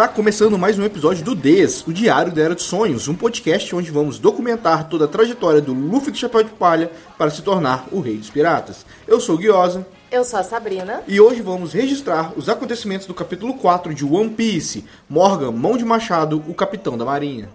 Está começando mais um episódio do DES, o Diário da Era dos Sonhos, um podcast onde vamos documentar toda a trajetória do Luffy do Chapéu de Palha para se tornar o Rei dos Piratas. Eu sou o Guiosa. Eu sou a Sabrina. E hoje vamos registrar os acontecimentos do capítulo 4 de One Piece, Morgan Mão de Machado, o Capitão da Marinha.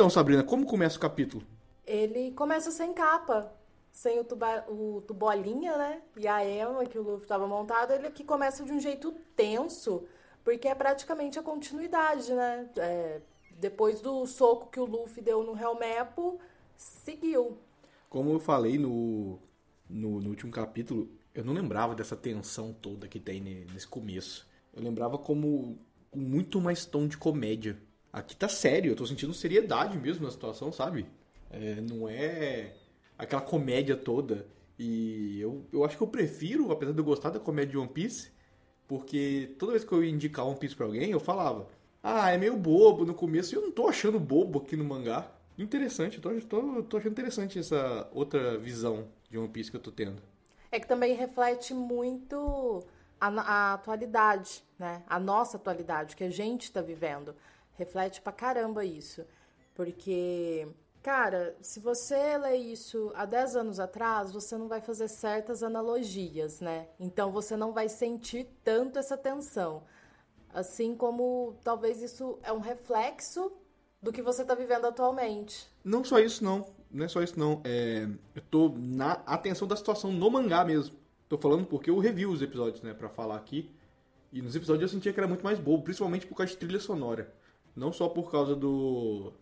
Então, Sabrina, como começa o capítulo? Ele começa sem capa, sem o, tuba, o tubolinha, né? E a Emma, que o Luffy estava montado, ele aqui começa de um jeito tenso, porque é praticamente a continuidade, né? É, depois do soco que o Luffy deu no Helmepo, seguiu. Como eu falei no, no, no, último capítulo, eu não lembrava dessa tensão toda que tem nesse começo. Eu lembrava como com muito mais tom de comédia. Aqui tá sério, eu tô sentindo seriedade mesmo na situação, sabe? É, não é aquela comédia toda. E eu, eu acho que eu prefiro, apesar de eu gostar da comédia de One Piece, porque toda vez que eu ia indicar One Piece pra alguém, eu falava: Ah, é meio bobo no começo, e eu não tô achando bobo aqui no mangá. Interessante, eu tô, tô, tô achando interessante essa outra visão de One Piece que eu tô tendo. É que também reflete muito a, a atualidade, né? A nossa atualidade, que a gente está vivendo. Reflete pra caramba isso. Porque, cara, se você lê isso há 10 anos atrás, você não vai fazer certas analogias, né? Então você não vai sentir tanto essa tensão. Assim como talvez isso é um reflexo do que você está vivendo atualmente. Não só isso, não. Não é só isso, não. É, eu tô na atenção da situação no mangá mesmo. Tô falando porque eu review os episódios, né, pra falar aqui. E nos episódios eu sentia que era muito mais bobo, principalmente por causa de trilha sonora. Não só por causa do,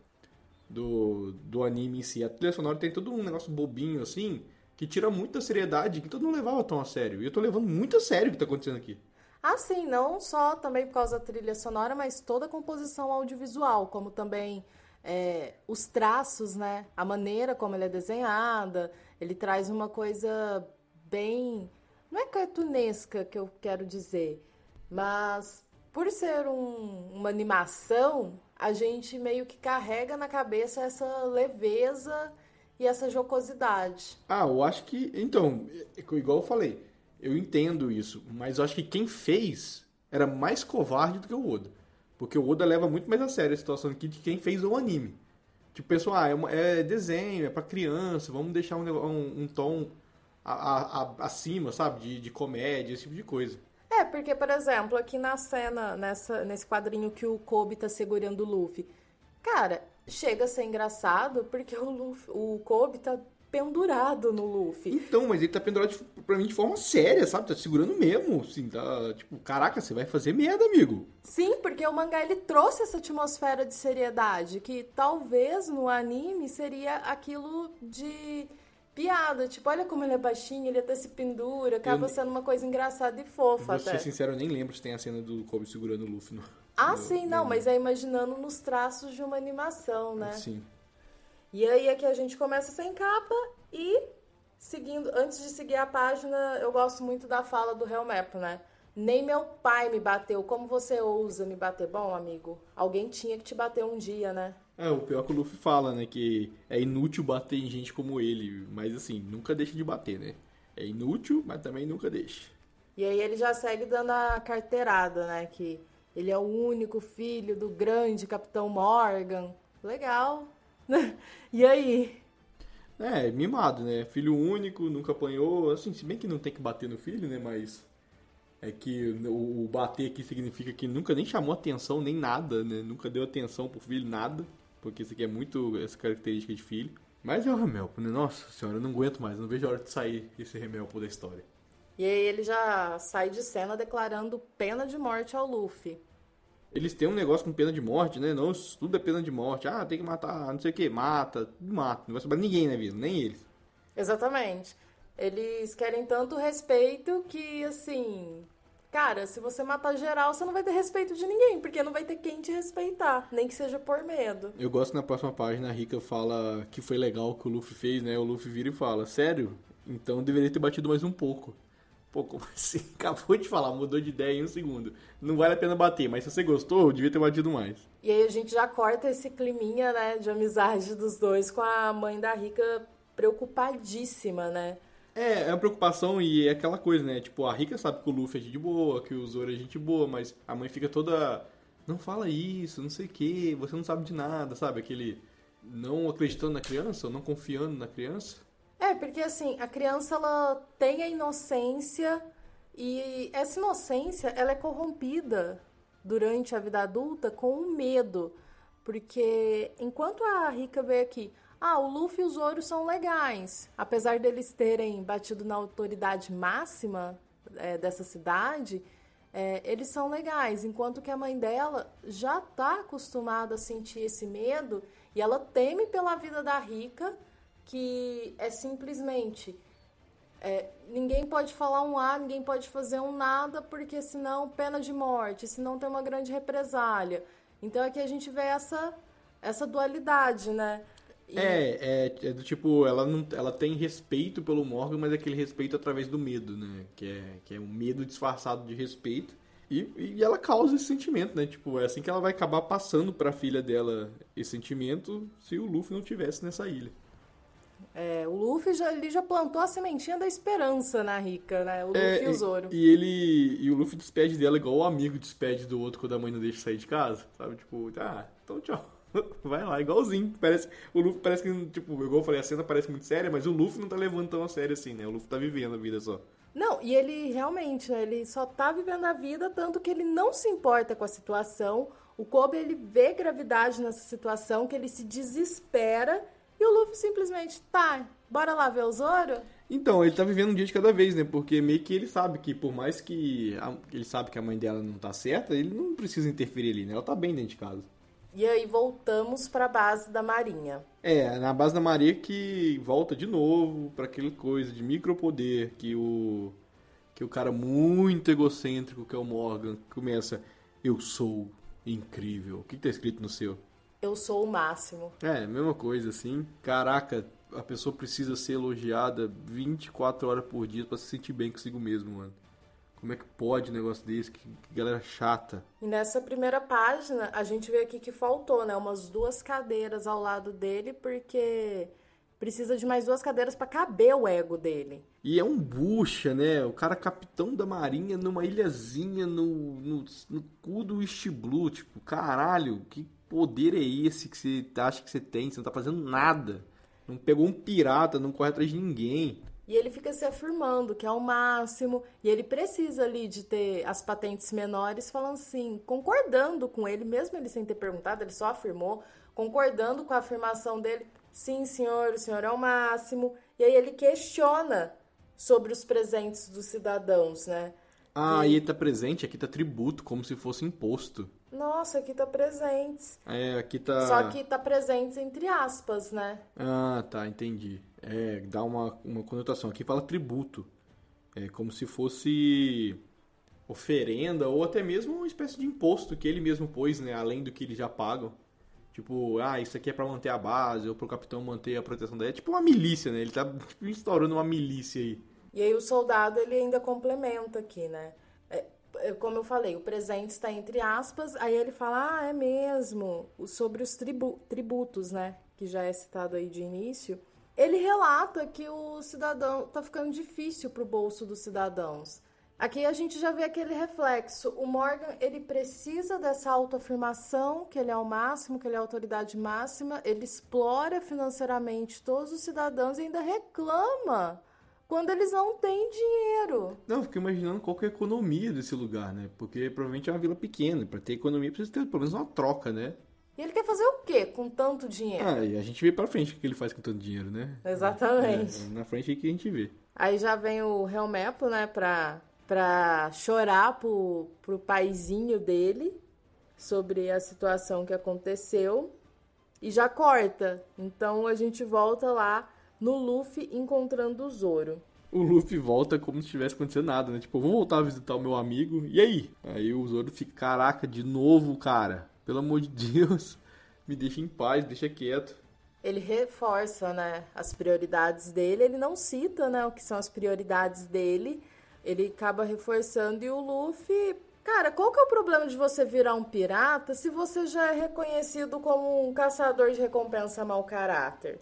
do, do anime em si. A trilha sonora tem todo um negócio bobinho assim, que tira muita seriedade, que todo mundo levava tão a sério. E eu tô levando muito a sério o que tá acontecendo aqui. Ah, sim, não só também por causa da trilha sonora, mas toda a composição audiovisual, como também é, os traços, né? A maneira como ele é desenhada. Ele traz uma coisa bem. Não é cartunesca que eu quero dizer, mas por ser um, uma animação, a gente meio que carrega na cabeça essa leveza e essa jocosidade. Ah, eu acho que. Então, igual eu falei, eu entendo isso, mas eu acho que quem fez era mais covarde do que o Oda. Porque o Oda leva muito mais a sério a situação aqui de quem fez o anime. Tipo, pessoal, ah, é, uma, é desenho, é pra criança, vamos deixar um, um, um tom a, a, a, acima, sabe? De, de comédia, esse tipo de coisa. É, porque, por exemplo, aqui na cena, nessa, nesse quadrinho que o Kobe tá segurando o Luffy, cara, chega a ser engraçado porque o, Luffy, o Kobe tá pendurado no Luffy. Então, mas ele tá pendurado de, pra mim de forma séria, sabe? Tá segurando mesmo, assim, tá, tipo, caraca, você vai fazer merda, amigo. Sim, porque o mangá, ele trouxe essa atmosfera de seriedade, que talvez no anime seria aquilo de piada. Tipo, olha como ele é baixinho, ele até se pendura, acaba eu, sendo uma coisa engraçada e fofa. Vou até. ser sincero, eu nem lembro se tem a cena do Kobe segurando o Luffy no. Ah, no, sim, não, no... mas é imaginando nos traços de uma animação, né? Sim. E aí aqui a gente começa sem capa e seguindo, antes de seguir a página, eu gosto muito da fala do Helmep, né? Nem meu pai me bateu. Como você ousa me bater? Bom, amigo, alguém tinha que te bater um dia, né? É, o pior que o Luffy fala, né? Que é inútil bater em gente como ele. Mas assim, nunca deixa de bater, né? É inútil, mas também nunca deixa. E aí ele já segue dando a carteirada, né? Que ele é o único filho do grande Capitão Morgan. Legal. e aí? É, mimado, né? Filho único, nunca apanhou. Assim, se bem que não tem que bater no filho, né? Mas é que o, bater aqui significa que nunca nem chamou atenção, nem nada, né? Nunca deu atenção pro filho, nada. Porque isso aqui é muito essa característica de filho. Mas é o Remelpo, né? Nossa senhora, eu não aguento mais, não vejo a hora de sair esse Remelpo da história. E aí ele já sai de cena declarando pena de morte ao Luffy. Eles têm um negócio com pena de morte, né? Não, tudo é pena de morte. Ah, tem que matar, não sei o que, mata, mata. Não vai sobrar ninguém na vida, nem eles. Exatamente. Eles querem tanto respeito que, assim, cara, se você matar geral, você não vai ter respeito de ninguém, porque não vai ter quem te respeitar, nem que seja por medo. Eu gosto na próxima página, a Rika fala que foi legal o que o Luffy fez, né? O Luffy vira e fala, sério? Então deveria ter batido mais um pouco. Pô, como assim? Acabou de falar, mudou de ideia em um segundo. Não vale a pena bater, mas se você gostou, devia ter batido mais. E aí a gente já corta esse climinha, né, de amizade dos dois com a mãe da Rika preocupadíssima, né? É, é uma preocupação e é aquela coisa, né? Tipo, a Rika sabe que o Luffy é gente boa, que o Zoro é gente boa, mas a mãe fica toda. Não fala isso, não sei o que, você não sabe de nada, sabe? Aquele não acreditando na criança, ou não confiando na criança. É, porque assim, a criança ela tem a inocência e essa inocência ela é corrompida durante a vida adulta com o medo. Porque enquanto a Rika vê aqui, ah, o Luffy e o Zoro são legais. Apesar deles terem batido na autoridade máxima é, dessa cidade, é, eles são legais. Enquanto que a mãe dela já está acostumada a sentir esse medo e ela teme pela vida da Rica, que é simplesmente. É, ninguém pode falar um A, ninguém pode fazer um nada, porque senão pena de morte, senão tem uma grande represália. Então aqui a gente vê essa, essa dualidade, né? E... É, é, é, do tipo, ela, não, ela tem respeito pelo Morgan, mas é aquele respeito através do medo, né? Que é, que é um medo disfarçado de respeito. E, e ela causa esse sentimento, né? Tipo, é assim que ela vai acabar passando pra filha dela esse sentimento se o Luffy não tivesse nessa ilha. É, o Luffy já, ele já plantou a sementinha da esperança na Rica, né? O Luffy é, e o Zoro. E, ele. E o Luffy despede dela igual o amigo despede do outro quando a mãe não deixa sair de casa. Sabe? Tipo, ah, então tchau. Vai lá, igualzinho. Parece, o Luffy parece que, tipo, igual eu falei, a cena parece muito séria, mas o Luffy não tá levando tão a sério assim, né? O Luffy tá vivendo a vida só. Não, e ele realmente, né, ele só tá vivendo a vida, tanto que ele não se importa com a situação. O Kobe, ele vê gravidade nessa situação, que ele se desespera, e o Luffy simplesmente, tá, bora lá ver o Zoro? Então, ele tá vivendo um dia de cada vez, né? Porque meio que ele sabe que, por mais que a, ele sabe que a mãe dela não tá certa, ele não precisa interferir ali, né? Ela tá bem dentro de casa. E aí voltamos para a base da Marinha. É, na base da Marinha que volta de novo para aquela coisa de micropoder que o que o cara muito egocêntrico que é o Morgan começa eu sou incrível. O que, que tá escrito no seu? Eu sou o máximo. É, mesma coisa assim. Caraca, a pessoa precisa ser elogiada 24 horas por dia para se sentir bem consigo mesmo, mano. Como é que pode um negócio desse? Que, que, galera chata. E nessa primeira página, a gente vê aqui que faltou, né? Umas duas cadeiras ao lado dele, porque precisa de mais duas cadeiras para caber o ego dele. E é um bucha, né? O cara capitão da marinha numa ilhazinha no, no, no cu do East Blue. Tipo, caralho, que poder é esse que você acha que você tem? Você não tá fazendo nada. Não pegou um pirata, não corre atrás de ninguém. E ele fica se afirmando que é o máximo, e ele precisa ali de ter as patentes menores, falando assim, concordando com ele, mesmo ele sem ter perguntado, ele só afirmou, concordando com a afirmação dele, sim, senhor, o senhor é o máximo. E aí ele questiona sobre os presentes dos cidadãos, né? Ah, e, e tá presente, aqui tá tributo, como se fosse imposto. Nossa, aqui tá presentes. É, aqui tá. Só que tá presentes entre aspas, né? Ah, tá, entendi. É, dá uma, uma conotação. Aqui fala tributo. É como se fosse oferenda ou até mesmo uma espécie de imposto que ele mesmo pôs, né? Além do que eles já pagam. Tipo, ah, isso aqui é para manter a base ou pro capitão manter a proteção dela. É tipo uma milícia, né? Ele tá instaurando uma milícia aí. E aí o soldado, ele ainda complementa aqui, né? É, como eu falei, o presente está entre aspas, aí ele fala, ah, é mesmo, sobre os tribu tributos, né, que já é citado aí de início. Ele relata que o cidadão está ficando difícil para o bolso dos cidadãos. Aqui a gente já vê aquele reflexo. O Morgan, ele precisa dessa autoafirmação, que ele é o máximo, que ele é a autoridade máxima, ele explora financeiramente todos os cidadãos e ainda reclama quando eles não têm dinheiro. Não, fico imaginando qual é a economia desse lugar, né? Porque provavelmente é uma vila pequena. Para ter economia precisa ter pelo menos uma troca, né? E ele quer fazer o quê com tanto dinheiro? Ah, e a gente vê pra frente o que ele faz com tanto dinheiro, né? Exatamente. É, na frente aí que a gente vê. Aí já vem o Helmepo, né, pra, pra chorar pro, pro paizinho dele. sobre a situação que aconteceu e já corta. Então a gente volta lá no Luffy encontrando o Zoro. O Luffy volta como se tivesse acontecido nada, né? Tipo, vou voltar a visitar o meu amigo. E aí? Aí o Zoro fica, caraca, de novo, cara. Pelo amor de Deus, me deixa em paz, deixa quieto. Ele reforça, né, as prioridades dele. Ele não cita, né, o que são as prioridades dele. Ele acaba reforçando e o Luffy Cara, qual que é o problema de você virar um pirata se você já é reconhecido como um caçador de recompensa mau caráter,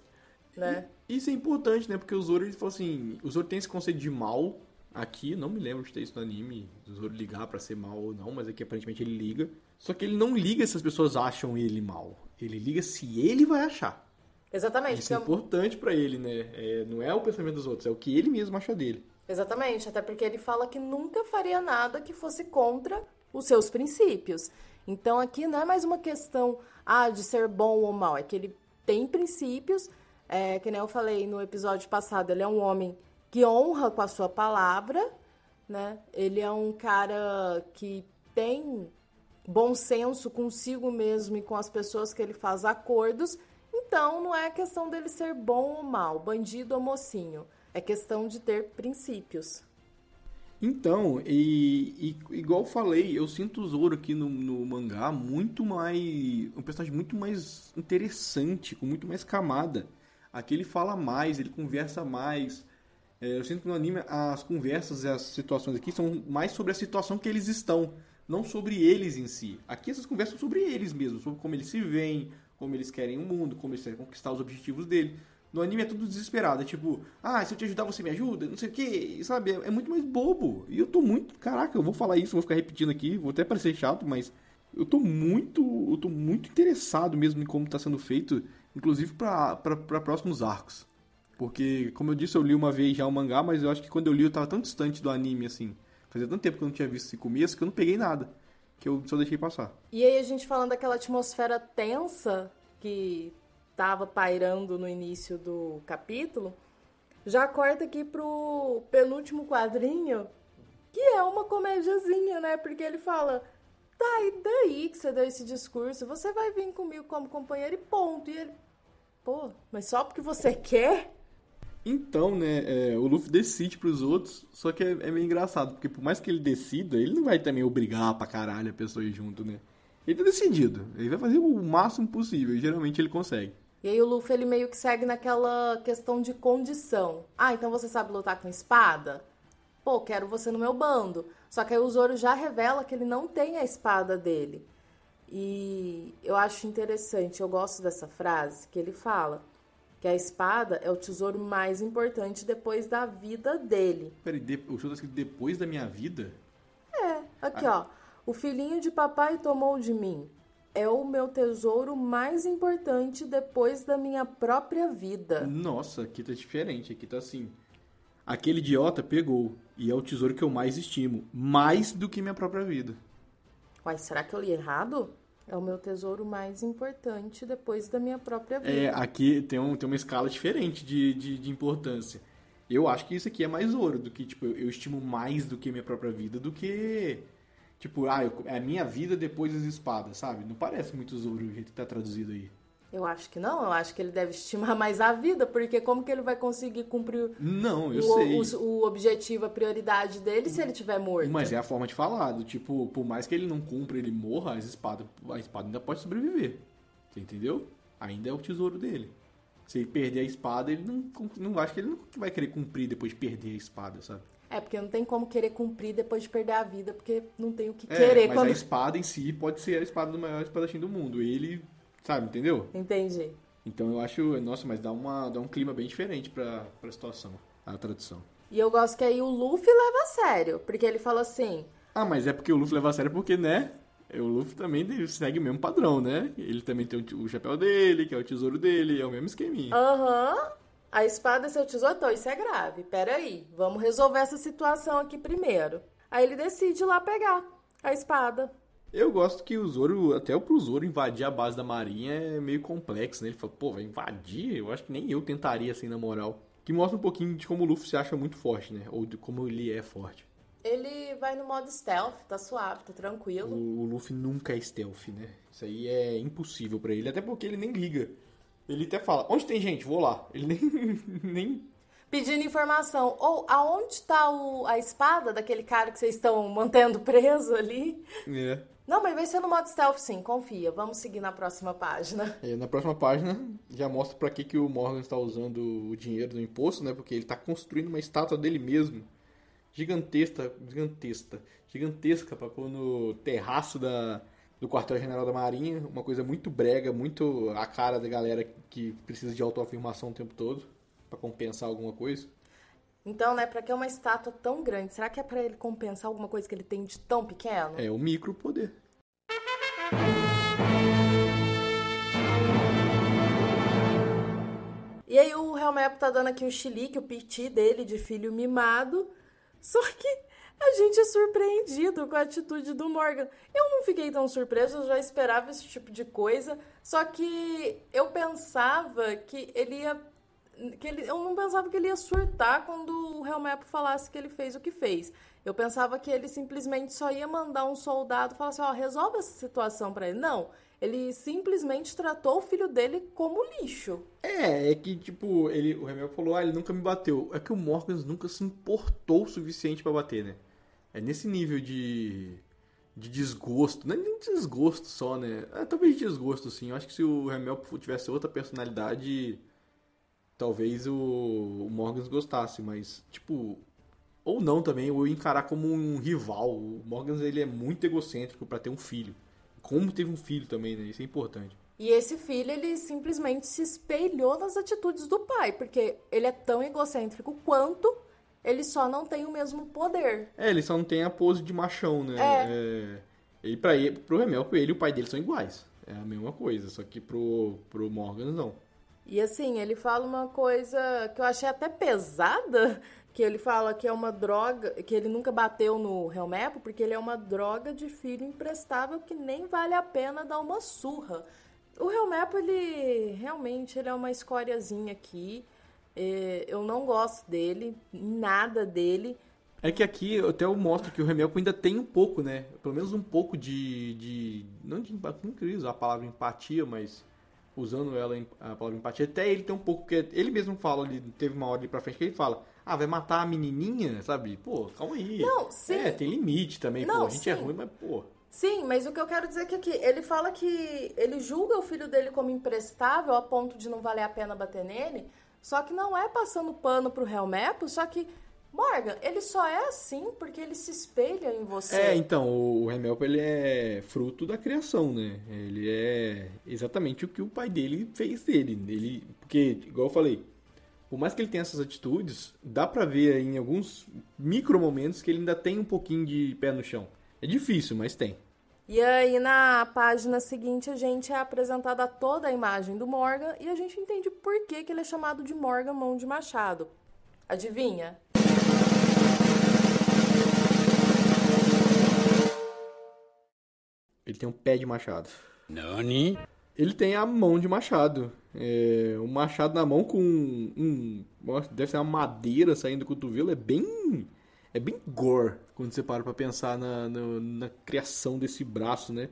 né? Isso é importante, né? Porque o Zoro, ele falou assim, o Zoro tem esse conceito de mal aqui, não me lembro de ter isso no anime, o Zoro ligar para ser mal ou não, mas aqui aparentemente ele liga. Só que ele não liga se as pessoas acham ele mal. Ele liga se ele vai achar. Exatamente. Isso é importante para ele, né? É, não é o pensamento dos outros, é o que ele mesmo acha dele. Exatamente, até porque ele fala que nunca faria nada que fosse contra os seus princípios. Então aqui não é mais uma questão ah, de ser bom ou mal, é que ele tem princípios, é, que nem eu falei no episódio passado, ele é um homem que honra com a sua palavra, né? Ele é um cara que tem bom senso consigo mesmo e com as pessoas que ele faz acordos. Então não é questão dele ser bom ou mal, bandido ou mocinho. É questão de ter princípios. Então, e, e, igual falei, eu sinto o Zoro aqui no, no, mangá muito mais. um personagem muito mais interessante, com muito mais camada. Aqui ele fala mais, ele conversa mais. É, eu sinto que no anime as conversas e as situações aqui são mais sobre a situação que eles estão, não sobre eles em si. Aqui essas conversas são sobre eles mesmos, sobre como eles se veem, como eles querem o mundo, como eles querem conquistar os objetivos dele. No anime é tudo desesperado. É tipo, ah, se eu te ajudar, você me ajuda, não sei o que, sabe? É, é, muito mais bobo. E eu tô muito. Caraca, eu vou falar isso, vou ficar repetindo aqui, vou até parecer chato, mas eu tô muito. Eu tô muito interessado mesmo em como tá sendo feito, inclusive para próximos arcos. Porque, como eu disse, eu li uma vez já o mangá, mas eu acho que quando eu li eu tava tão distante do anime, assim. Fazia tanto tempo que eu não tinha visto esse começo que eu não peguei nada. Que eu só deixei passar. E aí a gente falando daquela atmosfera tensa que estava pairando no início do capítulo, já corta aqui pro penúltimo quadrinho, que é uma comédiazinha, né? Porque ele fala: tá, e daí que você deu esse discurso? Você vai vir comigo como companheiro e ponto. E ele, pô, mas só porque você quer? Então, né, é, o Luffy decide pros outros, só que é, é, meio engraçado, porque por mais que ele decida, ele não vai também obrigar pra caralho a pessoa ir junto, né? Ele tá decidido, ele vai fazer o máximo possível, e geralmente ele consegue. E aí o Luffy ele meio que segue naquela questão de condição. Ah, então você sabe lutar com espada? Pô, quero você no meu bando. Só que aí o Zoro já revela que ele não tem a espada dele. E eu acho interessante, eu gosto dessa frase que ele fala que a espada é o tesouro mais importante depois da vida dele. Peraí, de, o senhor tá escrito depois da minha vida? É, aqui ah. ó. O filhinho de papai tomou de mim é o meu tesouro mais importante depois da minha própria vida. Nossa, aqui tá diferente. Aqui tá assim. Aquele idiota pegou e é o tesouro que eu mais estimo, mais do que minha própria vida. Uai, será que eu li errado? É o meu tesouro mais importante depois da minha própria vida. É, aqui tem, um, tem uma escala diferente de, de, de importância. Eu acho que isso aqui é mais ouro, do que, tipo, eu, eu estimo mais do que minha própria vida, do que Tipo, ah, eu, é a minha vida depois das espadas, sabe? Não parece muito Zoro o jeito que tá traduzido aí. Eu acho que não, eu acho que ele deve estimar mais a vida, porque como que ele vai conseguir cumprir não, eu o, sei. O, o, objetivo, a prioridade dele se ele tiver morto? Mas é a forma de falar, do tipo, por mais que ele não cumpra, ele morra, as espadas, a espada ainda pode sobreviver. Você entendeu? Ainda é o tesouro dele. Se ele perder a espada, ele não, não acho que ele não vai querer cumprir depois de perder a espada, sabe? É, porque não tem como querer cumprir depois de perder a vida, porque não tem o que é, querer. Mas quando... a espada em si pode ser a espada do maior espadachim do mundo. Ele, sabe, entendeu? Entendi. Então eu acho, nossa, mas dá, uma, dá um clima bem diferente pra, pra situação, a tradução. E eu gosto que aí o Luffy leva a sério, porque ele fala assim... Ah, mas é porque o Luffy leva a sério porque, né, o Luffy também segue o mesmo padrão, né? Ele também tem o chapéu dele, que é o tesouro dele, é o mesmo esqueminha. Aham. Uhum. A espada é seu tesouro, então, isso é grave. Peraí, vamos resolver essa situação aqui primeiro. Aí ele decide ir lá pegar a espada. Eu gosto que o Zoro, até pro Zoro invadir a base da marinha é meio complexo, né? Ele fala, pô, vai invadir? Eu acho que nem eu tentaria assim, na moral. Que mostra um pouquinho de como o Luffy se acha muito forte, né? Ou de como ele é forte. Ele vai no modo stealth, tá suave, tá tranquilo. O, o Luffy nunca é stealth, né? Isso aí é impossível para ele, até porque ele nem liga. Ele até fala, onde tem gente? Vou lá. Ele nem, nem pedindo informação. Ou aonde está a espada daquele cara que vocês estão mantendo preso ali? É. Não, mas vai ser no modo stealth sim, confia. Vamos seguir na próxima página. É, na próxima página já mostra para que, que o Morgan está usando o dinheiro do imposto, né? Porque ele está construindo uma estátua dele mesmo. Gigantesca, gigantesca, gigantesca para pôr no terraço da, do quartel-general da Marinha. Uma coisa muito brega, muito a cara da galera que precisa de autoafirmação o tempo todo para compensar alguma coisa. Então, né, para que uma estátua tão grande? Será que é para ele compensar alguma coisa que ele tem de tão pequeno? É o micro poder. E aí o Helmep tá dando aqui o chilique, o piti dele de filho mimado. Só que a gente é surpreendido com a atitude do Morgan. Eu não fiquei tão surpresa, eu já esperava esse tipo de coisa. Só que eu pensava que ele ia que ele, eu não pensava que ele ia surtar quando o Helmep falasse que ele fez o que fez. Eu pensava que ele simplesmente só ia mandar um soldado falar assim, ó, resolve essa situação para ele. Não, ele simplesmente tratou o filho dele como lixo. É, é que tipo, ele, o Helmep falou, ah, ele nunca me bateu. É que o Morgan nunca se importou o suficiente para bater, né? É nesse nível de de desgosto, não é nem desgosto só, né? É, talvez desgosto, sim. Eu acho que se o Remel tivesse outra personalidade, talvez o, o Morgans gostasse, mas, tipo, ou não também, ou encarar como um rival. O Morgans, ele é muito egocêntrico para ter um filho. Como teve um filho também, né? Isso é importante. E esse filho, ele simplesmente se espelhou nas atitudes do pai, porque ele é tão egocêntrico quanto ele só não tem o mesmo poder. É, ele só não tem a pose de machão, né? É. é... E pra ele, pro Remel, ele e o pai dele são iguais. É a mesma coisa, só que pro, pro Morgan não. E assim, ele fala uma coisa que eu achei até pesada, que ele fala que é uma droga, que ele nunca bateu no Helmepo, porque ele é uma droga de filho imprestável que nem vale a pena dar uma surra. O Helmepo, ele realmente ele é uma escóriazinha aqui. É, eu não gosto dele, nada dele. É que aqui até eu mostro que o Remelco ainda tem um pouco, né? Pelo menos um pouco de. de não de não queria usar a palavra empatia, mas usando ela, a palavra empatia, até ele tem um pouco, porque ele mesmo fala, ele teve uma hora ali pra frente que ele fala, ah, vai matar a menininha, sabe? Pô, calma aí. Não, sim. É, tem limite também, não, pô, a gente é sim. é ruim, mas pô. Sim, mas o que eu quero dizer é que aqui, ele fala que ele julga o filho dele como imprestável a ponto de não valer a pena bater nele, só que não é passando pano pro Helmepo, só que Morgan, ele só é assim porque ele se espelha em você. É, então, o Remelpo ele é fruto da criação, né? Ele é exatamente o que o pai dele fez dele. Ele, porque, igual eu falei, por mais que ele tenha essas atitudes, dá pra ver em alguns micro momentos que ele ainda tem um pouquinho de pé no chão. É difícil, mas tem. E aí na página seguinte a gente é apresentada toda a imagem do Morgan e a gente entende por que, que ele é chamado de Morgan Mão de Machado. Adivinha? Ele tem um pé de machado. Nani? Ele tem a mão de machado. É, um machado na mão com um. Deve ser uma madeira saindo do cotovelo. É bem. É bem gore quando você para pra pensar na, na, na criação desse braço, né?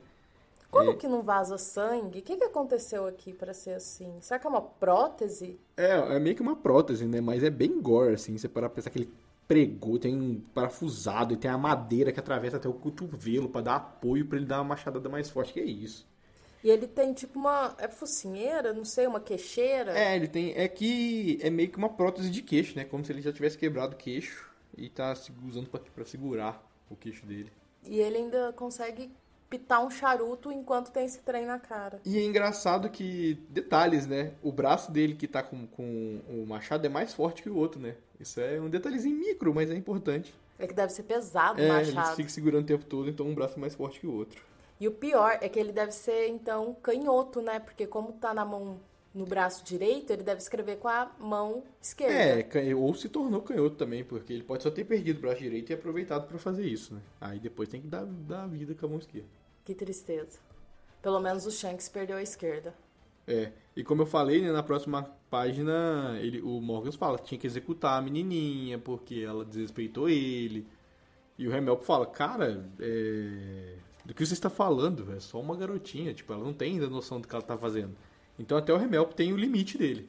Como é... que não vaza sangue? O que, que aconteceu aqui para ser assim? Será que é uma prótese? É, é meio que uma prótese, né? Mas é bem gore, assim. Você para pensar que ele pregou, tem um parafusado e tem a madeira que atravessa até o cotovelo para dar apoio para ele dar uma machadada mais forte. Que é isso? E ele tem tipo uma. É focinheira? Não sei, uma queixeira? É, ele tem. É que é meio que uma prótese de queixo, né? Como se ele já tivesse quebrado o queixo e tá usando para segurar o queixo dele. E ele ainda consegue pitar um charuto enquanto tem esse trem na cara. E é engraçado que, detalhes, né? O braço dele que tá com, com o machado é mais forte que o outro, né? Isso é um detalhezinho micro, mas é importante. É que deve ser pesado o é, machado. ele fica segurando o tempo todo, então um braço é mais forte que o outro. E o pior é que ele deve ser, então, canhoto, né? Porque como tá na mão no braço direito, ele deve escrever com a mão esquerda. É, ou se tornou canhoto também, porque ele pode só ter perdido o braço direito e aproveitado para fazer isso, né? Aí depois tem que dar, dar vida com a mão esquerda. Que tristeza. Pelo menos o Shanks perdeu a esquerda. É, e como eu falei, né, na próxima página, ele, o Morgan fala que tinha que executar a menininha porque ela desrespeitou ele. E o Remelp fala, cara, é... do que você está falando? É só uma garotinha, tipo, ela não tem ainda noção do que ela está fazendo. Então até o Remelp tem o limite dele.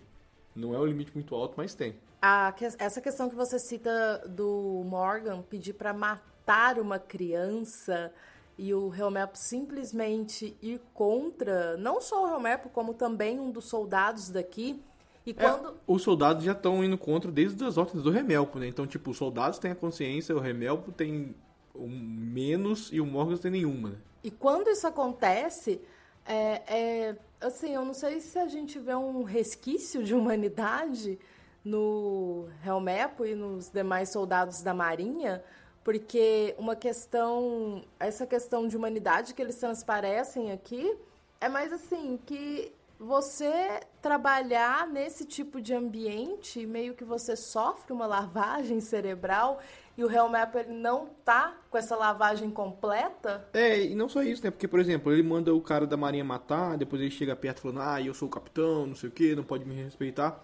Não é um limite muito alto, mas tem. A, essa questão que você cita do Morgan pedir para matar uma criança e o Helmep simplesmente ir contra, não só o Helmep, como também um dos soldados daqui. E é, quando. É, os soldados já estão indo contra desde as ordens do Remelpo, né? Então, tipo, os soldados têm a consciência, o Remelpo tem um menos e o Morgan tem nenhuma, né? E quando isso acontece, é, é, assim, eu não sei se a gente vê um resquício de humanidade no Helmepo e nos demais soldados da Marinha, porque uma questão, essa questão de humanidade que eles transparecem aqui, é mais assim, que você trabalhar nesse tipo de ambiente, meio que você sofre uma lavagem cerebral e o Hellmap ele não tá com essa lavagem completa. É, e não só isso, né? Porque, por exemplo, ele manda o cara da marinha matar, depois ele chega perto falando, ah, eu sou o capitão, não sei o que, não pode me respeitar.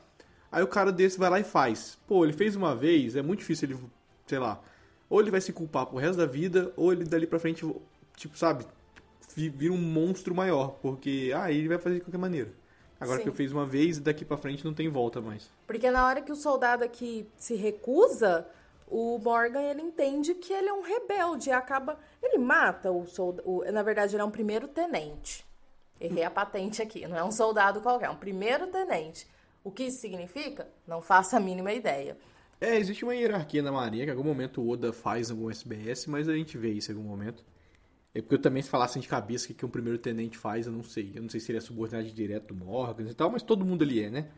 Aí o cara desse vai lá e faz. Pô, ele fez uma vez, é muito difícil ele, sei lá, ou ele vai se culpar pro resto da vida, ou ele dali pra frente, tipo, sabe, vira um monstro maior, porque, ah, ele vai fazer de qualquer maneira. Agora Sim. que eu fiz uma vez, daqui para frente não tem volta mais. Porque na hora que o soldado aqui se recusa, o Morgan ele entende que ele é um rebelde e acaba. Ele mata o soldado. Na verdade, ele é um primeiro tenente. Errei a patente aqui, não é um soldado qualquer, é um primeiro tenente. O que isso significa? Não faço a mínima ideia. É, existe uma hierarquia na Marinha, que em algum momento o Oda faz algum SBS, mas a gente vê isso em algum momento. É porque eu também, se falasse de cabeça o que, que um primeiro tenente faz, eu não sei. Eu não sei se ele é subordinado direto do Morgan e tal, mas todo mundo ali é, né?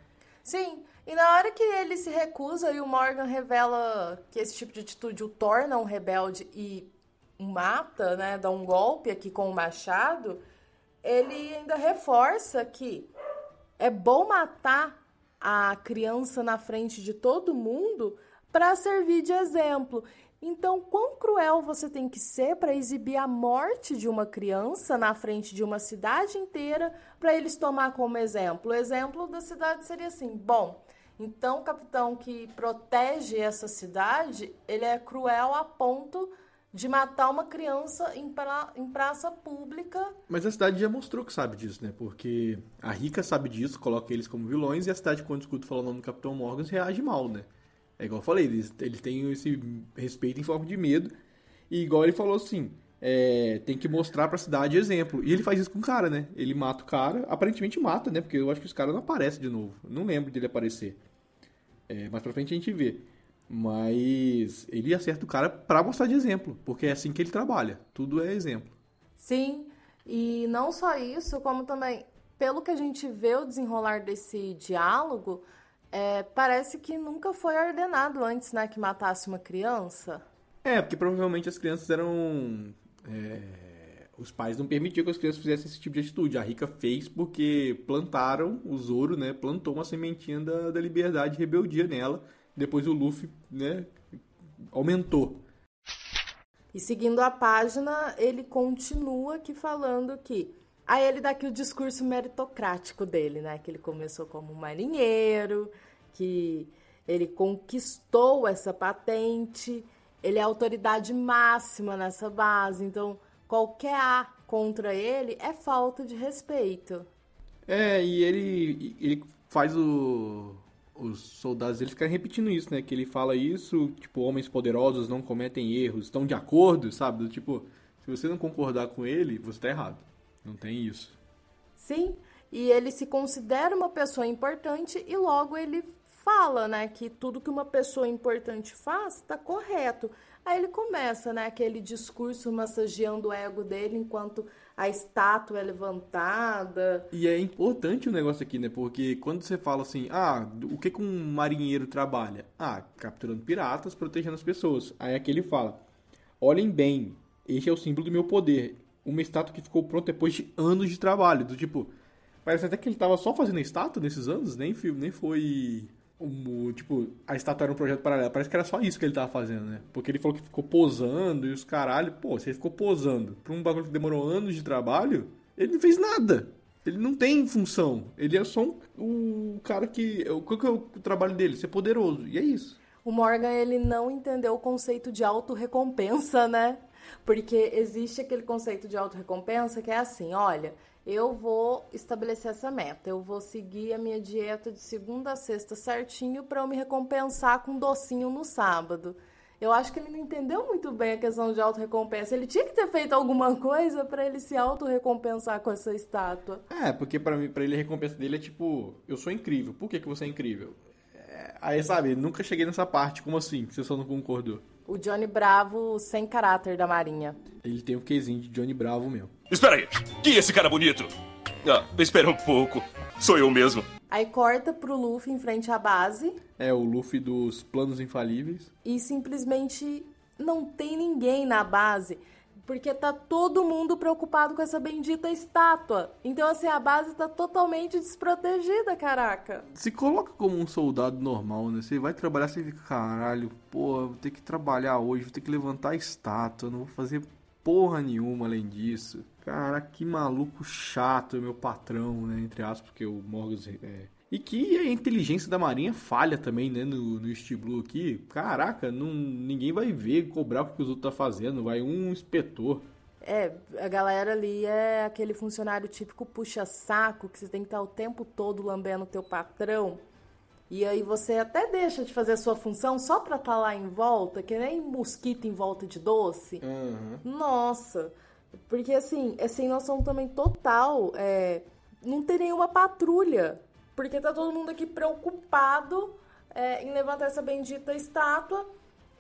Sim, e na hora que ele se recusa e o Morgan revela que esse tipo de atitude o torna um rebelde e mata, né, dá um golpe aqui com o machado, ele ainda reforça que é bom matar a criança na frente de todo mundo para servir de exemplo. Então, quão cruel você tem que ser para exibir a morte de uma criança na frente de uma cidade inteira para eles tomar como exemplo? O exemplo da cidade seria assim: bom, então o capitão que protege essa cidade, ele é cruel a ponto de matar uma criança em, pra, em praça pública. Mas a cidade já mostrou que sabe disso, né? Porque a Rica sabe disso, coloca eles como vilões, e a cidade, quando escuta falar o nome do Capitão Morgan, reage mal, né? É igual eu falei, eles, eles têm esse respeito em forma de medo. E igual ele falou assim, é, tem que mostrar pra cidade exemplo. E ele faz isso com o cara, né? Ele mata o cara, aparentemente mata, né? Porque eu acho que os caras não aparecem de novo. não lembro dele aparecer. É, mais pra frente a gente vê. Mas ele acerta o cara para mostrar de exemplo, porque é assim que ele trabalha. Tudo é exemplo. Sim, e não só isso, como também, pelo que a gente vê o desenrolar desse diálogo, é, parece que nunca foi ordenado antes, né, que matasse uma criança. É, porque provavelmente as crianças eram. É, os pais não permitiam que as crianças fizessem esse tipo de atitude. A Rica fez porque plantaram o Zoro, né? Plantou uma sementinha da, da liberdade e rebeldia nela depois o Luffy, né, aumentou. E seguindo a página, ele continua aqui falando que aí ele dá aqui o discurso meritocrático dele, né, que ele começou como marinheiro, que ele conquistou essa patente, ele é a autoridade máxima nessa base, então qualquer A contra ele é falta de respeito. É, e ele, ele faz o, os soldados eles ficam repetindo isso, né? Que ele fala isso, tipo, homens poderosos não cometem erros, estão de acordo, sabe? Tipo, se você não concordar com ele, você tá errado. Não tem isso. Sim, e ele se considera uma pessoa importante e logo ele fala, né, que tudo que uma pessoa importante faz está correto. Aí ele começa, né, aquele discurso massageando o ego dele enquanto a estátua é levantada. E é importante o negócio aqui, né? Porque quando você fala assim, ah, o que, que um marinheiro trabalha? Ah, capturando piratas, protegendo as pessoas. Aí aqui ele fala, olhem bem, este é o símbolo do meu poder. Uma estátua que ficou pronta depois de anos de trabalho. Do tipo, parece até que ele estava só fazendo a estátua nesses anos, nem, nem foi tipo, a estátua era um projeto paralelo. Parece que era só isso que ele tava fazendo, né? Porque ele falou que ficou posando e os caralho. Pô, se ele ficou posando pra um bagulho que demorou anos de trabalho, ele não fez nada. Ele não tem função. Ele é só um, o cara que. Qual que é o trabalho dele? Ser poderoso. E é isso. O Morgan, ele não entendeu o conceito de autorrecompensa, né? Porque existe aquele conceito de autorrecompensa que é assim, olha, eu vou estabelecer essa meta, eu vou seguir a minha dieta de segunda a sexta certinho para eu me recompensar com um docinho no sábado. Eu acho que ele não entendeu muito bem a questão de autorrecompensa. Ele tinha que ter feito alguma coisa para ele se autorrecompensar com essa estátua. É, porque para mim, para ele a recompensa dele é tipo, eu sou incrível. Por que, que você é incrível? É, aí, sabe, nunca cheguei nessa parte. Como assim? Você só não concordou? O Johnny Bravo sem caráter da Marinha. Ele tem o um quesinho de Johnny Bravo mesmo. Espera aí, quem é esse cara bonito? Ah, espera um pouco. Sou eu mesmo. Aí corta pro Luffy em frente à base. É, o Luffy dos planos infalíveis. E simplesmente não tem ninguém na base. Porque tá todo mundo preocupado com essa bendita estátua. Então, assim, a base tá totalmente desprotegida, caraca. Se coloca como um soldado normal, né? Você vai trabalhar, você fica, caralho, porra, vou ter que trabalhar hoje, vou ter que levantar a estátua, não vou fazer porra nenhuma além disso. Cara, que maluco chato, meu patrão, né? Entre aspas, porque o Morgus é... E que a inteligência da Marinha falha também, né? No, no East Blue aqui. Caraca, não, ninguém vai ver, cobrar o que os outros tá fazendo. Vai um inspetor. É, a galera ali é aquele funcionário típico puxa-saco, que você tem que estar o tempo todo lambendo o teu patrão. E aí você até deixa de fazer a sua função só pra estar tá lá em volta, que nem mosquito em volta de doce. Uhum. Nossa, porque assim, é sem noção também total. É, não tem nenhuma patrulha. Porque tá todo mundo aqui preocupado é, em levantar essa bendita estátua.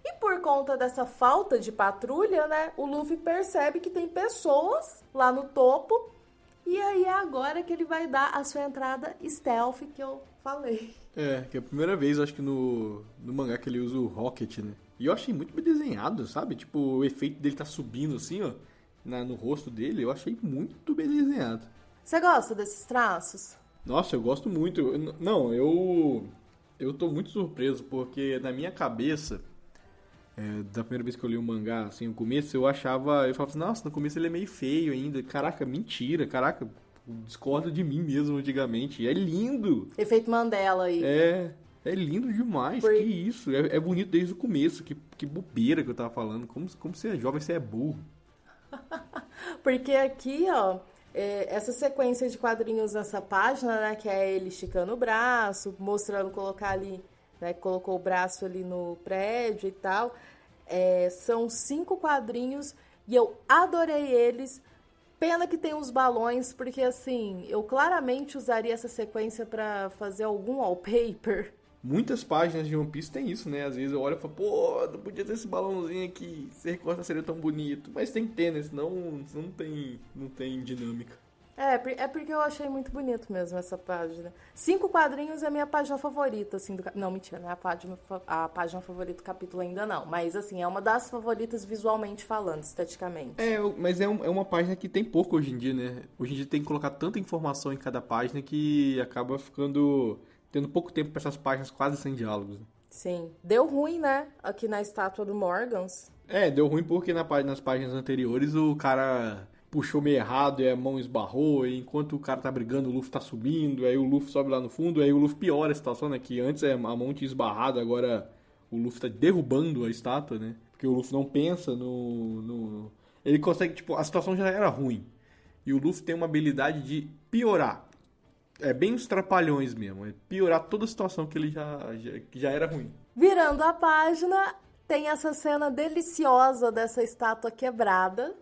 E por conta dessa falta de patrulha, né? O Luffy percebe que tem pessoas lá no topo. E aí é agora que ele vai dar a sua entrada stealth que eu falei. É, que é a primeira vez, acho que no, no mangá que ele usa o Rocket, né? E eu achei muito bem desenhado, sabe? Tipo, o efeito dele tá subindo assim, ó, na, no rosto dele, eu achei muito bem desenhado. Você gosta desses traços? Nossa, eu gosto muito. Eu, não, eu. Eu tô muito surpreso, porque na minha cabeça, é, da primeira vez que eu li o mangá, assim, no começo, eu achava. Eu falava assim, nossa, no começo ele é meio feio ainda. Caraca, mentira, caraca, discordo de mim mesmo antigamente. É lindo! Efeito Mandela aí. É. É lindo demais, Por... que isso. É, é, bonito desde o começo. Que, que bobeira que eu tava falando. Como, como você é jovem, você é burro. Porque aqui, ó, é, essa sequência de quadrinhos nessa página, né, que é ele esticando o braço, mostrando colocar ali, né, colocou o braço ali no prédio e tal. É, são cinco quadrinhos e eu adorei eles Pena que tem uns balões, porque assim, eu claramente usaria essa sequência para fazer algum wallpaper. Muitas páginas de One Piece tem isso, né? Às vezes eu olho e falo, pô, não podia ter esse balãozinho aqui, se recorta seria tão bonito. Mas tem que ter, né? Senão não tem, não tem dinâmica. É, é porque eu achei muito bonito mesmo essa página. Cinco quadrinhos é a minha página favorita, assim, do... Não, mentira, não é a página, a página favorita do capítulo ainda não. Mas, assim, é uma das favoritas visualmente falando, esteticamente. É, mas é, um, é uma página que tem pouco hoje em dia, né? Hoje em dia tem que colocar tanta informação em cada página que acaba ficando... Tendo pouco tempo para essas páginas quase sem diálogos. Né? Sim. Deu ruim, né? Aqui na estátua do Morgans. É, deu ruim porque na, nas páginas anteriores o cara puxou meio errado e a mão esbarrou, e enquanto o cara tá brigando, o Luffy tá subindo, aí o Luffy sobe lá no fundo, aí o Luffy piora a situação, né? Que antes a mão tinha esbarrado, agora o Luffy tá derrubando a estátua, né? Porque o Luffy não pensa no, no. Ele consegue, tipo, a situação já era ruim. E o Luffy tem uma habilidade de piorar. É bem os trapalhões mesmo. É piorar toda a situação que ele já, já, já era ruim. Virando a página, tem essa cena deliciosa dessa estátua quebrada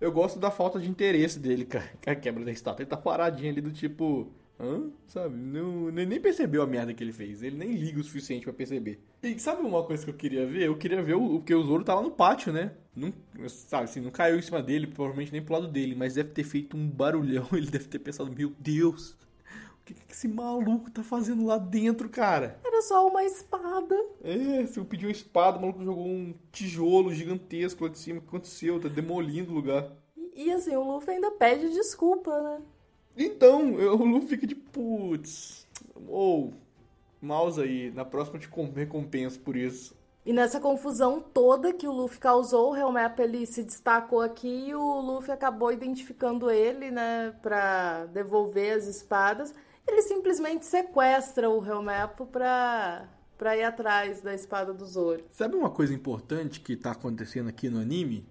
eu gosto da falta de interesse dele com a quebra da estátua. Ele tá paradinho ali do tipo. Hã? Sabe? Não, nem percebeu a merda que ele fez. Ele nem liga o suficiente para perceber. E sabe uma coisa que eu queria ver? Eu queria ver o que o Zoro tá lá no pátio, né? Não, sabe assim, não caiu em cima dele, provavelmente nem pro lado dele, mas deve ter feito um barulhão. Ele deve ter pensado: Meu Deus, que, que esse maluco tá fazendo lá dentro, cara? Era só uma espada. É, se eu pedir uma espada, o maluco jogou um tijolo gigantesco lá de cima. O que aconteceu? Tá demolindo o lugar. E, e assim, o Luffy ainda pede desculpa, né? Então, o Luffy fica de putz. Ou, oh, mouse aí, na próxima eu te recompenso por isso. E nessa confusão toda que o Luffy causou, o Helmap ele se destacou aqui e o Luffy acabou identificando ele, né, pra devolver as espadas. Ele simplesmente sequestra o Helmap pra pra ir atrás da espada do Zoro. Sabe uma coisa importante que tá acontecendo aqui no anime?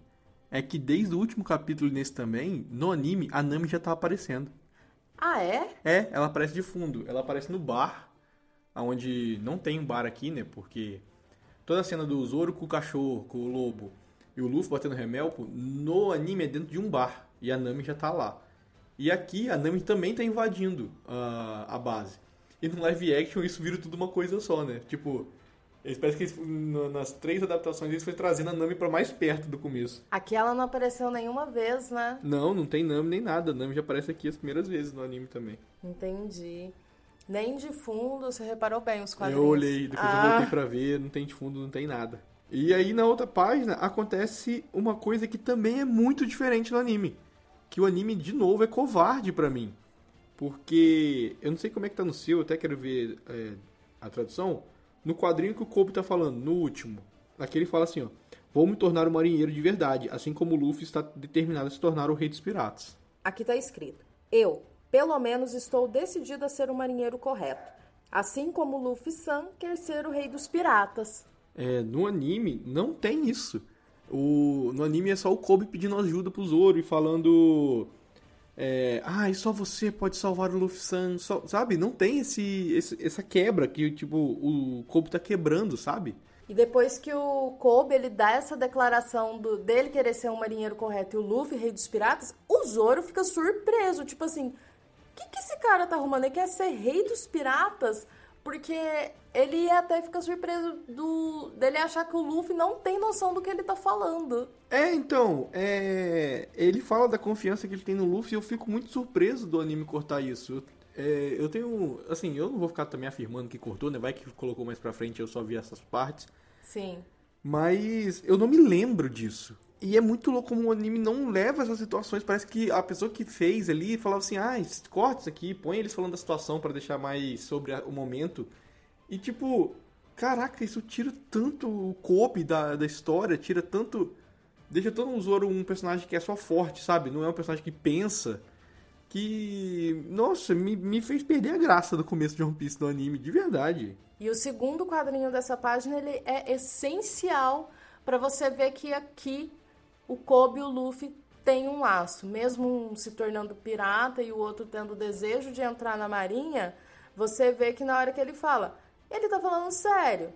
É que desde o último capítulo nesse também, no anime, a Nami já tá aparecendo. Ah, é? É, ela aparece de fundo. Ela aparece no bar, onde não tem um bar aqui, né? Porque toda a cena do Zoro com o cachorro, com o lobo e o Luffy batendo remelpo, no anime é dentro de um bar. E a Nami já tá lá. E aqui a Nami também tá invadindo a, a base. E no live action isso vira tudo uma coisa só, né? Tipo, eles parece que eles, nas três adaptações eles foi trazendo a Nami pra mais perto do começo. Aqui ela não apareceu nenhuma vez, né? Não, não tem Nami nem nada. A Nami já aparece aqui as primeiras vezes no anime também. Entendi. Nem de fundo, você reparou bem os quadrinhos. Eu olhei, depois eu Ah, voltei pra ver, não tem de fundo, não tem nada. E aí na outra página acontece uma coisa que também é muito diferente no anime. Que o anime, de novo, é covarde pra mim. Porque eu não sei como é que tá no seu, eu até quero ver é, a tradução. No quadrinho que o Kobe tá falando, no último. Aqui ele fala assim, ó. Vou me tornar um marinheiro de verdade, assim como o Luffy está determinado a se tornar o rei dos piratas. Aqui tá escrito: Eu, pelo menos, estou decidido a ser o marinheiro correto. Assim como Luffy-san quer ser o rei dos piratas. É, no anime não tem isso. O, no anime é só o Kobe pedindo ajuda pro Zoro e falando. É, ah, e só você pode salvar o Luffy-san. só- Sabe? Não tem esse, esse- essa quebra que tipo, o Kobe tá quebrando, sabe? E depois que o Kobe ele dá essa declaração do, dele querer ser um marinheiro correto e o Luffy, rei dos piratas, o Zoro fica surpreso. Tipo assim, o que, que esse cara tá arrumando? Ele quer ser rei dos piratas? Porque ele até fica surpreso do, dele achar que o Luffy não tem noção do que ele tá falando. É, então, é, ele fala da confiança que ele tem no Luffy e eu fico muito surpreso do anime cortar isso. Eu, é, eu tenho, assim, eu não vou ficar também afirmando que cortou, né? Vai que colocou mais pra frente eu só vi essas partes. Sim. Mas eu não me lembro disso. E é muito louco como o anime não leva essas situações. Parece que a pessoa que fez ali falava assim: ah, corta isso aqui, põe eles falando da situação pra deixar mais sobre o momento. E tipo, caraca, isso tira tanto o Kobe da, da história, tira tanto. Deixa todo um Zoro um personagem que é só forte, sabe? Não é um personagem que pensa. Que. Nossa, me, me fez perder a graça do começo de One Piece do anime, de verdade. E o segundo quadrinho dessa página ele é essencial para você ver que aqui o Kobe e o Luffy têm um laço, mesmo um se tornando pirata e o outro tendo o desejo de entrar na marinha, você vê que na hora que ele fala, ele tá falando sério.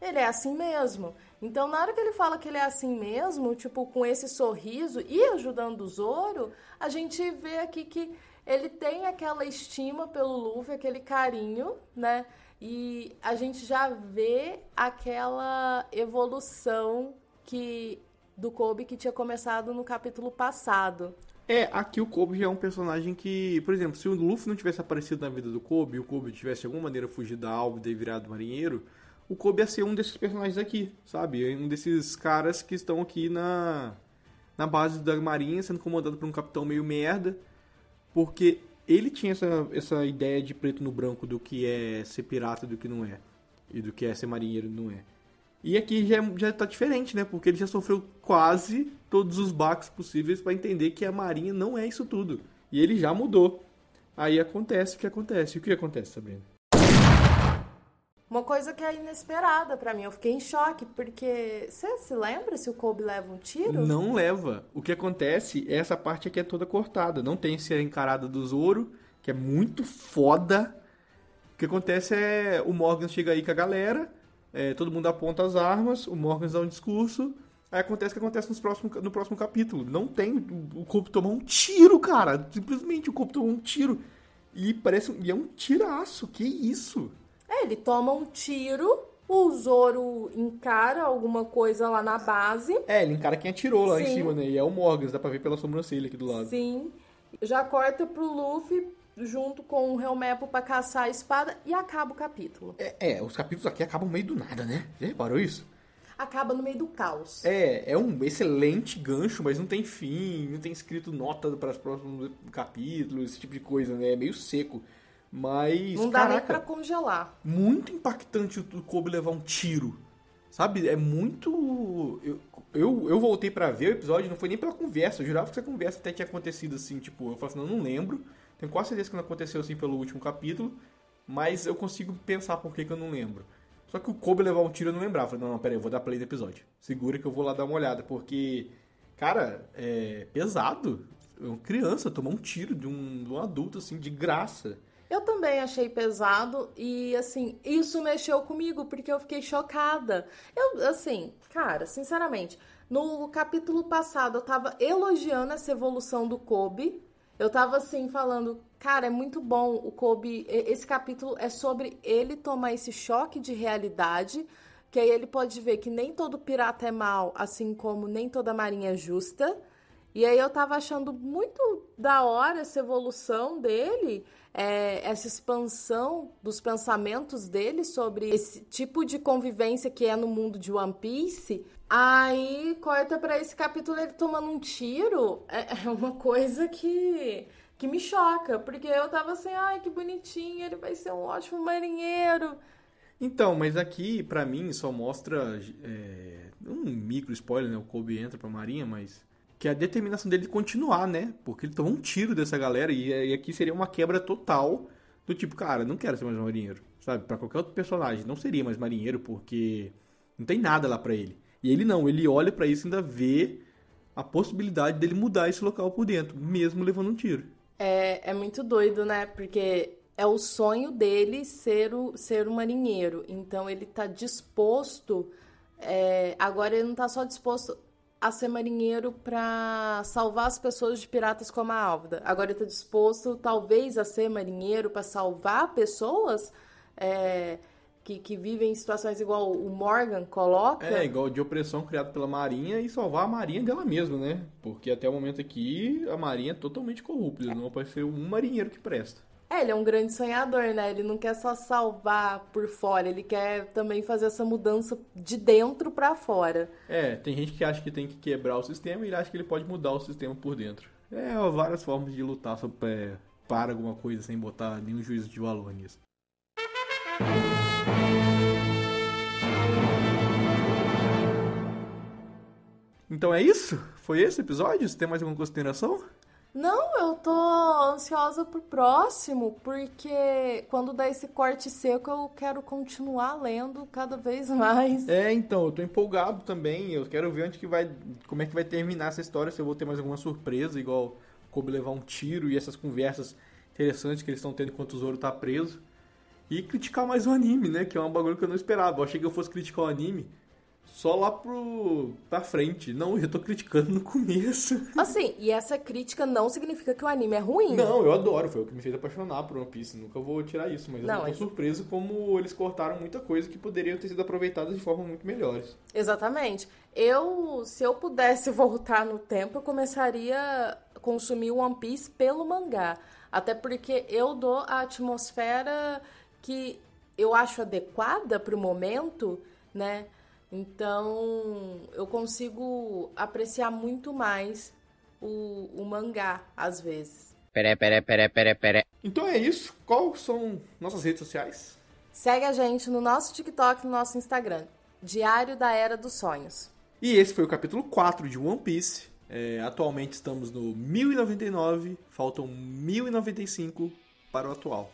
Ele é assim mesmo. Então, na hora que ele fala que ele é assim mesmo, tipo, com esse sorriso e ajudando o Zoro, a gente vê aqui que ele tem aquela estima pelo Luffy, aquele carinho, né? E a gente já vê aquela evolução que do Kobe que tinha começado no capítulo passado. É, aqui o Kobe já é um personagem que, por exemplo, se o Luffy não tivesse aparecido na vida do Kobe o Kobe tivesse de alguma maneira fugido da Alba e virado marinheiro, o Kobe ia ser um desses personagens aqui, sabe? Um desses caras que estão aqui na, na base da marinha, sendo comandado por um capitão meio merda, porque ele tinha essa, essa ideia de preto no branco do que é ser pirata do que não é, e do que é ser marinheiro e não é. E aqui já, já tá diferente, né? Porque ele já sofreu quase todos os baques possíveis pra entender que a Marinha não é isso tudo. E ele já mudou. Aí acontece o que acontece. E o que acontece, Sabrina? Uma coisa que é inesperada pra mim, eu fiquei em choque, porque você se lembra se o Kobe leva um tiro? Não leva. O que acontece é essa parte aqui é toda cortada. Não tem esse encarada do Zoro, que é muito foda. O que acontece é o Morgan chega aí com a galera, é, todo mundo aponta as armas, o Morgan dá um discurso. Aí acontece o que acontece nos próximo, no próximo capítulo. Não tem o Kobe tomar um tiro, cara. Simplesmente o Kobe tomou um tiro. E parece e é um tiraço. Que isso? É, ele toma um tiro, o Zoro encara alguma coisa lá na base. É, ele encara quem atirou lá em Sim. cima, né? E é o Morgan, dá pra ver pela sobrancelha aqui do lado. Sim. Já corta pro Luffy junto com o Helmepo pra caçar a espada e acaba o capítulo. É, é, os capítulos aqui acabam meio do nada, né? Já reparou isso? Acaba no meio do caos. É, é um excelente gancho, mas não tem fim, não tem escrito nota para os próximos capítulos, esse tipo de coisa, né? É meio seco. Mas, Não dá nem caraca, pra congelar. muito impactante o Kobe levar um tiro. Sabe? É muito. Eu, eu, eu voltei pra ver o episódio, não foi nem pela conversa. Eu jurava que essa conversa até tinha acontecido assim. Tipo, eu falei assim, não, não lembro. Tenho quase certeza que não aconteceu assim pelo último capítulo. Mas eu consigo pensar por que, que eu não lembro. Só que o Kobe levar um tiro eu não lembrava. Falei, não, não, pera aí, eu vou dar play no episódio. Segura que eu vou lá dar uma olhada, porque, cara, é pesado. Uma criança tomar um tiro de um, de um adulto, assim, de graça. Eu também achei pesado e, assim, isso mexeu comigo porque eu fiquei chocada. Eu, assim, cara, sinceramente, no capítulo passado eu tava elogiando essa evolução do Kobe. Eu tava, assim, falando, cara, é muito bom o Kobe. Esse capítulo é sobre ele tomar esse choque de realidade. Que aí ele pode ver que nem todo pirata é mal, assim como nem toda marinha é justa. E aí eu tava achando muito da hora essa evolução dele é, essa expansão dos pensamentos dele sobre esse tipo de convivência que é no mundo de One Piece. Aí corta para esse capítulo ele tomando um tiro. É, é uma coisa que que me choca, porque eu tava assim, ai, que bonitinho, ele vai ser um ótimo marinheiro. Então, mas aqui, para mim, só mostra é, um micro spoiler, né? O Kobe entra pra marinha, mas que é a determinação dele de continuar, né? Porque ele tomou um tiro dessa galera e, e aqui seria uma quebra total do tipo, cara, não quero ser mais marinheiro, sabe? Para qualquer outro personagem, não seria mais marinheiro porque não tem nada lá para ele. E ele não, ele olha para isso e ainda vê a possibilidade dele mudar esse local por dentro, mesmo levando um tiro. É, é muito doido, né? Porque é o sonho dele ser o, ser um marinheiro. Então ele tá disposto. É, agora ele não tá só disposto a ser marinheiro para salvar as pessoas de piratas como a Álvida. Agora ele está disposto, talvez, a ser marinheiro para salvar pessoas é, que, que vivem em situações igual o Morgan coloca. É, igual de opressão criada pela Marinha e salvar a Marinha dela mesma, né? Porque até o momento aqui a Marinha é totalmente corrupta, não apareceu um marinheiro que presta. É, ele é um grande sonhador, né? Ele não quer só salvar por fora, ele quer também fazer essa mudança de dentro para fora. É, tem gente que acha que tem que quebrar o sistema e ele acha que ele pode mudar o sistema por dentro. É, várias formas de lutar sobre, para alguma coisa sem botar nenhum juízo de valor nisso. Então é isso? Foi esse episódio? Você tem mais alguma consideração? Não, eu tô ansiosa pro próximo, porque quando dá esse corte seco eu quero continuar lendo cada vez mais. É, então, eu tô empolgado também. Eu quero ver onde que vai. como é que vai terminar essa história, se eu vou ter mais alguma surpresa, igual como levar um tiro e essas conversas interessantes que eles estão tendo enquanto o Zoro tá preso. E criticar mais o anime, né? Que é um bagulho que eu não esperava. Eu achei que eu fosse criticar o anime só lá pro pra frente. Não, eu tô criticando no começo. Assim, e essa crítica não significa que o anime é ruim. Não, eu adoro, foi o que me fez apaixonar por One Piece. Nunca vou tirar isso, mas não, eu tô surpreso como eles cortaram muita coisa que poderiam ter sido aproveitadas de forma muito melhores. Exatamente. Eu, se eu pudesse voltar no tempo, eu começaria a consumir One Piece pelo mangá. Até porque eu dou a atmosfera que eu acho adequada pro momento, né? Então, eu consigo apreciar muito mais o, o mangá, às vezes. Pere, pere, pere, pere, pere. Então é isso. Quais são nossas redes sociais? Segue a gente no nosso TikTok, no nosso Instagram. Diário da Era dos Sonhos. E esse foi o capítulo 4 de One Piece. É, atualmente estamos no 1099, faltam 1095 para o atual.